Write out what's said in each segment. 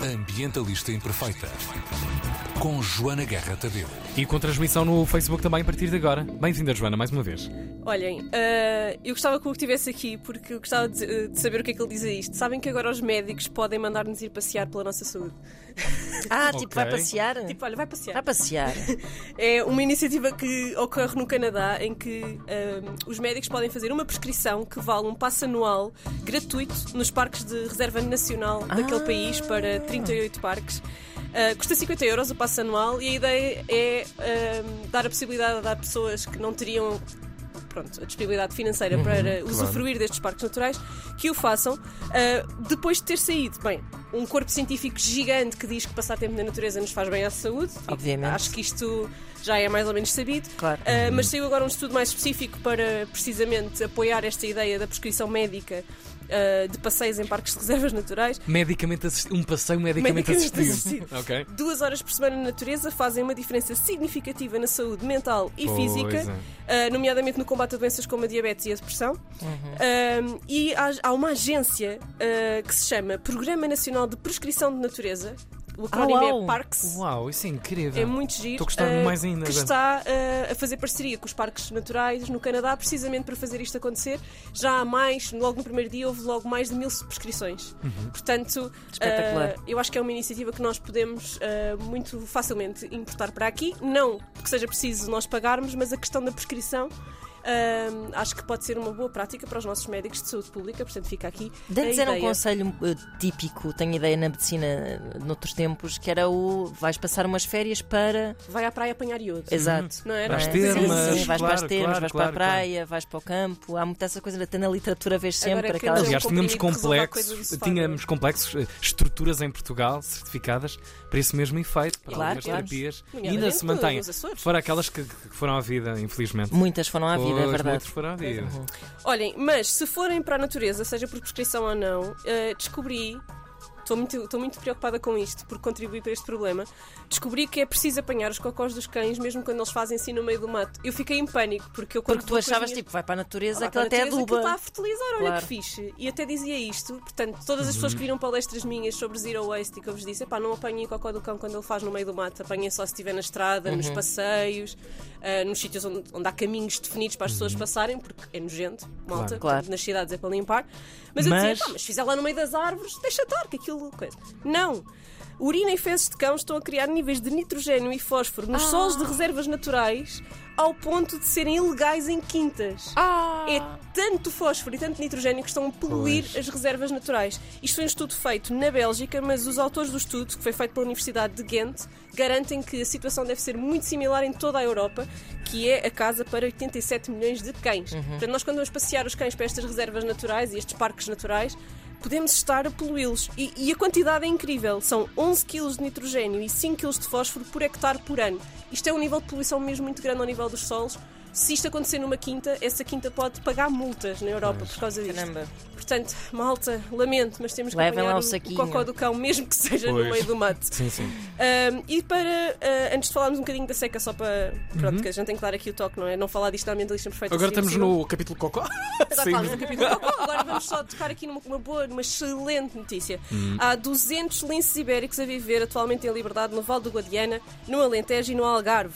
Ambientalista Imperfeita. Com Joana Guerra Tadeu. E com transmissão no Facebook também a partir de agora. Bem-vinda, Joana, mais uma vez. Olhem, eh, eu gostava que o estivesse aqui porque eu gostava de, de saber o que é que ele diz a isto. Sabem que agora os médicos podem mandar-nos ir passear pela nossa saúde. Ah, tipo, vai passear? Tipo, olha, vai passear. Vai passear. É uma iniciativa que ocorre no Canadá em que eh, os médicos podem fazer uma prescrição que vale um passo anual gratuito nos parques de reserva nacional daquele país para 38 parques. Uh, custa 50 euros o passo anual e a ideia é uh, dar a possibilidade a pessoas que não teriam pronto, a disponibilidade financeira para usufruir destes parques naturais que o façam uh, depois de ter saído. Bem, um corpo científico gigante que diz que passar tempo na natureza nos faz bem à saúde. Obviamente. Acho que isto já é mais ou menos sabido. Claro. Uh, mas saiu agora um estudo mais específico para precisamente apoiar esta ideia da prescrição médica uh, de passeios em parques de reservas naturais. Medicamente assistido. Um passeio medicamente, Medicamente assistido. assistido. Ok. Duas horas por semana na natureza fazem uma diferença significativa na saúde mental e Pois física, uh, nomeadamente no combate a doenças como a diabetes e a depressão. Um, e há, há uma agência uh, que se chama Programa Nacional de Prescrição de Natureza. O acrónimo uau. é PARCS. Uau, isso é incrível. É muito giro. Estou a gostar eh, mais ainda Que está eh, a fazer parceria com os parques naturais no Canadá, precisamente para fazer isto acontecer. Já há mais, logo no primeiro dia, houve logo mais de mil prescrições. Uhum. Portanto, Espetacular. eh, eu acho que é uma iniciativa que nós podemos muito facilmente importar para aqui. Não que seja preciso nós pagarmos, mas a questão da prescrição. Eh, acho que pode ser uma boa prática para os nossos médicos de saúde pública, portanto fica aqui. De a antes era um conselho eh, típico, tenho ideia na medicina eh, noutros tempos, que era o vais passar umas férias para. Vai à praia apanhar iodo. Exato. Não era? Vais É, ter, sim, mas- sim, vais claro, para as termas, claro, vais claro, para a praia, vais para o campo. Há muita essa coisa, até na literatura vês sempre é que aquelas. Aliás, tínhamos complexos, tínhamos complexos eh, estruturas em Portugal certificadas para esse mesmo efeito, para Claro, algumas claro. terapias. E ainda se mantêm. nos Açores. Fora aquelas que, que foram à vida, infelizmente. Muitas foram à vida, é verdade. muitas foram à vida. Olhem, mas se forem para a natureza, seja por prescrição ou não, eh, descobri. Estou muito, estou muito preocupada com isto, porque contribui para este problema. Descobri que é preciso apanhar os cocós dos cães, mesmo quando eles fazem assim no meio do mato. Eu fiquei em pânico, porque eu quando Porque tu achavas, minhas- tipo, vai para a natureza, Ah, aquilo até aquilo aduba. está a fertilizar, olha Claro. que fixe. E até dizia isto, portanto, todas as pessoas que viram palestras minhas sobre zero waste e que eu vos disse, epá, não apanhem o cocó do cão quando ele faz no meio do mato, apanhem só se estiver na estrada, Uhum. nos passeios, ah, nos sítios onde, onde há caminhos definidos para as pessoas passarem, porque é nojento, malta, Uhum. Claro. portanto, nas cidades é para limpar. Mas, eu Mas- dizia, pá, mas se fizer lá no meio das árvores, deixa estar, que aquilo. Coisa. Não! Urina e fezes de cão estão a criar níveis de nitrogênio e fósforo nos solos de reservas naturais ao ponto de serem ilegais em quintas. É tanto fósforo e tanto nitrogênio que estão a poluir Pois. as reservas naturais. Isto foi um estudo feito na Bélgica, mas os autores do estudo, que foi feito pela Universidade de Ghent, garantem que a situação deve ser muito similar em toda a Europa, que é a casa para 87 milhões de cães. Portanto, nós quando vamos passear os cães para estas reservas naturais e estes parques naturais, podemos estar a poluí-los. E, e a quantidade é incrível. São 11 kg de nitrogênio e 5 kg de fósforo por hectare por ano. Isto é um nível de poluição mesmo muito grande ao nível dos solos. Se isto acontecer numa quinta, essa quinta pode pagar multas na Europa por causa disto. Caramba. Portanto, malta, lamento, mas temos que Levem apanhar o, o cocó do cão, mesmo que seja Pois. no meio do mato. Sim, sim. Um, e para, uh, antes de falarmos um bocadinho da seca, só para. Pronto, Uhum. que a gente tem que dar aqui o toque, não é? Não falar disto na ambientalista perfeita. Agora estamos no capítulo Cocó. Agora Sim. falamos no capítulo cocó. Agora vamos só tocar aqui numa uma boa, numa excelente notícia. Hum. Há 200 linces ibéricos a viver atualmente em liberdade no Val do Guadiana, no Alentejo e no Algarve.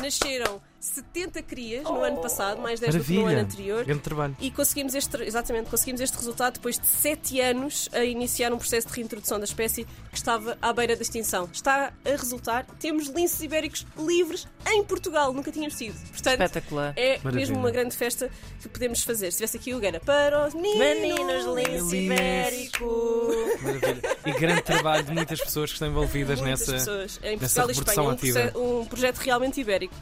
Nasceram 70 crias no ano passado, mais 10 do que no ano Maravilha. anterior. Grande trabalho. E conseguimos este, exatamente, conseguimos este resultado depois de sete anos a iniciar um processo de reintrodução da espécie que estava à beira da extinção. Está a resultar, temos linces ibéricos livres em Portugal, nunca tínhamos tido. Portanto, Espetacular. é Maravilha. mesmo uma grande festa que podemos fazer. Se tivesse aqui o Gana para os meninos, Meninos lince ibérico. Maravilha. E grande trabalho de muitas pessoas que estão envolvidas Muitas nessa. pessoas em nessa Portugal e Espanha. Um, um projeto realmente ibérico.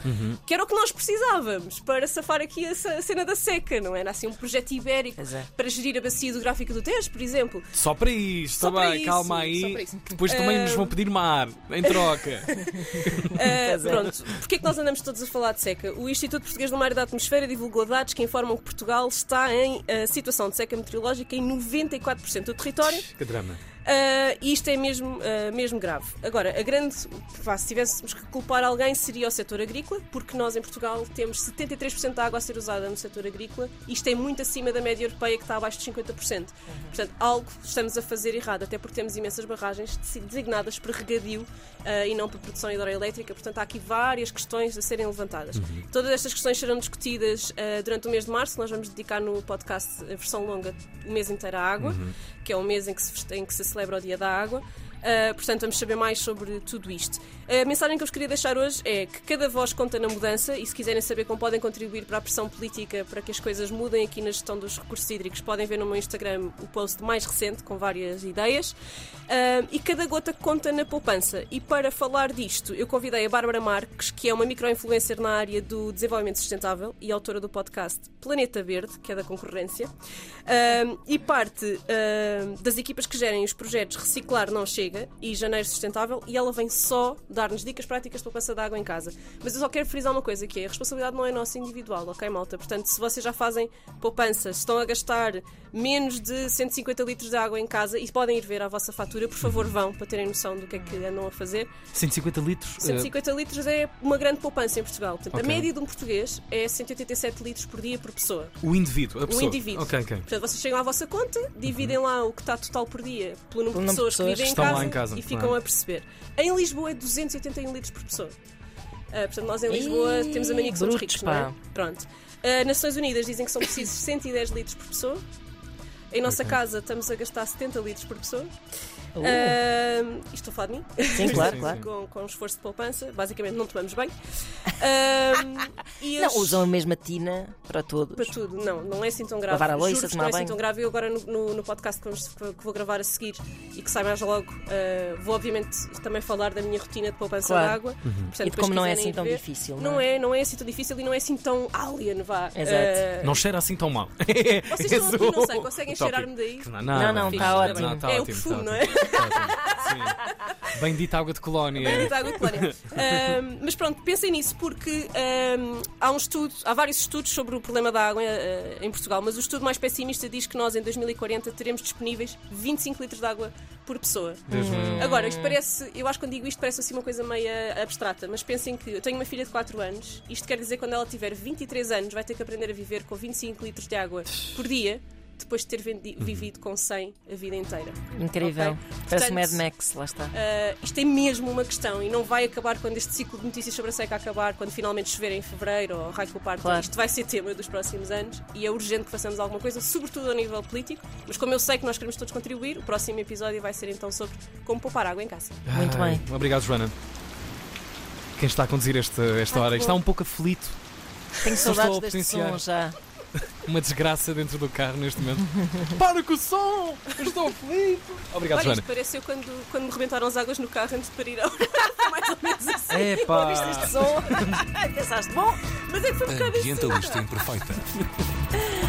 Que era o que nós precisávamos para safar aqui essa a cena da seca, não era assim um projeto ibérico é. para gerir a bacia hidrográfica do Tejo, por exemplo. Só para isto, Só tá para bem, isso, calma aí. Depois também nos vão pedir mar em troca. Uh, pronto, porque é que nós andamos todos a falar de seca? O Instituto Português do Mar e da Atmosfera divulgou dados que informam que Portugal está em uh, situação de seca meteorológica em 94% do território. que drama. Uh, e isto é mesmo, uh, mesmo grave. Agora, a grande. Vá, se tivéssemos que culpar alguém, seria o setor agrícola, porque nós em Portugal temos 73% da água a ser usada no setor agrícola. Isto é muito acima da média europeia, que está abaixo de 50%. Portanto, algo estamos a fazer errado, até porque temos imensas barragens designadas para regadio uh, e não para produção hidroelétrica. Portanto, há aqui várias questões a serem levantadas. Uhum. Todas estas questões serão discutidas durante o mês de março. Nós vamos dedicar no podcast a versão longa o mês inteiro à água, uhum. que é o mês em que se, em que se celebra o Dia da Água. Uh, portanto, vamos saber mais sobre tudo isto. A mensagem que eu vos queria deixar hoje é que cada voz conta na mudança e se quiserem saber como podem contribuir para a pressão política para que as coisas mudem aqui na gestão dos recursos hídricos, podem ver no meu Instagram o post mais recente com várias ideias. Uh, e cada gota conta na poupança. E para falar disto, eu convidei a Bárbara Marques, que é uma micro-influencer na área do desenvolvimento sustentável e autora do podcast Planeta Verde, que é da concorrência, uh, e parte das equipas que gerem os projetos Reciclar Não Chega e Janeiro Sustentável e ela vem só dar-nos dicas práticas para passar de água em casa. Mas eu só quero frisar uma coisa, que é a responsabilidade não é nossa individual, ok, malta? Portanto, se vocês já fazem poupança, estão a gastar menos de 150 litros de água em casa e podem ir ver a vossa fatura, por favor vão, para terem noção do que é que andam a fazer. 150 litros? 150 uh... litros é uma grande poupança em Portugal. Portanto, okay. a média de um português é 187 litros por dia por pessoa. O indivíduo, a pessoa? O indivíduo. Ok, ok. Portanto, vocês chegam à vossa conta, dividem uhum. lá o que está total por dia pelo número de pessoas, pessoas que vivem em casa, em casa, e ficam a perceber. Em Lisboa é 281 litros por pessoa. Uh, portanto, nós em Lisboa temos a mania que somos ricos, pá. não é? Pronto. Uh, Nações Unidas dizem que são precisos 110 litros por pessoa. Em nossa okay. casa estamos a gastar 70 litros por pessoa. Uh. Uh, estou a falar de mim? Sim, claro, claro. Com, com esforço de poupança, basicamente não tomamos bem. Uh, não, as... usam a mesma tina para tudo. Para tudo, não, não é assim tão grave. Lavar a louça, não é assim tão grave. Eu agora no, no, no podcast que, que, vou gravar a seguir e que sai mais logo, uh, vou obviamente também falar da minha rotina de poupança claro. de água. Uhum. Portanto, e de como não é assim tão ver, difícil. Não, não é? é? não é assim tão difícil e não é assim tão alien, vá. Exato. não cheira assim tão mal. Vocês estão aqui, não sei, conseguem cheirar-me daí? Não, não, não, está ótimo. Tá é o perfume, não é? Sim. Bendita água de colónia. Bendita água de colónia. um, mas pronto, pensem nisso porque um, há um estudo, há vários estudos sobre o problema da água uh, em Portugal, mas o estudo mais pessimista diz que nós em 2040 teremos disponíveis 25 litros de água por pessoa. Hum. Agora, isto parece, eu acho que quando digo isto parece assim uma coisa meio abstrata, mas pensem que eu tenho uma filha de 4 anos, isto quer dizer que quando ela tiver 23 anos vai ter que aprender a viver com 25 litros de água por dia depois de ter uhum. vivido com 100 a vida inteira. Incrível. Okay? Parece Mad Max, lá está. Uh, isto é mesmo uma questão e não vai acabar quando este ciclo de notícias sobre a seca acabar, quando finalmente chover em fevereiro ou raio com parte. Claro. Isto vai ser tema dos próximos anos e é urgente que façamos alguma coisa, sobretudo a nível político. Mas como eu sei que nós queremos todos contribuir, o próximo episódio vai ser então sobre como poupar água em casa. Muito Ai, bem. Obrigado, Joana. Quem está a conduzir esta, esta hora está um pouco aflito. Tenho saudades deste som já uma desgraça dentro do carro neste momento. Para com o som! Eu estou aflito! Obrigado, Olha, Joana. Isto pareceu quando, quando me rebentaram as águas no carro antes de parir ao mais ou menos assim. Epá! Ouviste este som? Pensaste, bom, mas é que foi um bocado Ambientalista imperfeita.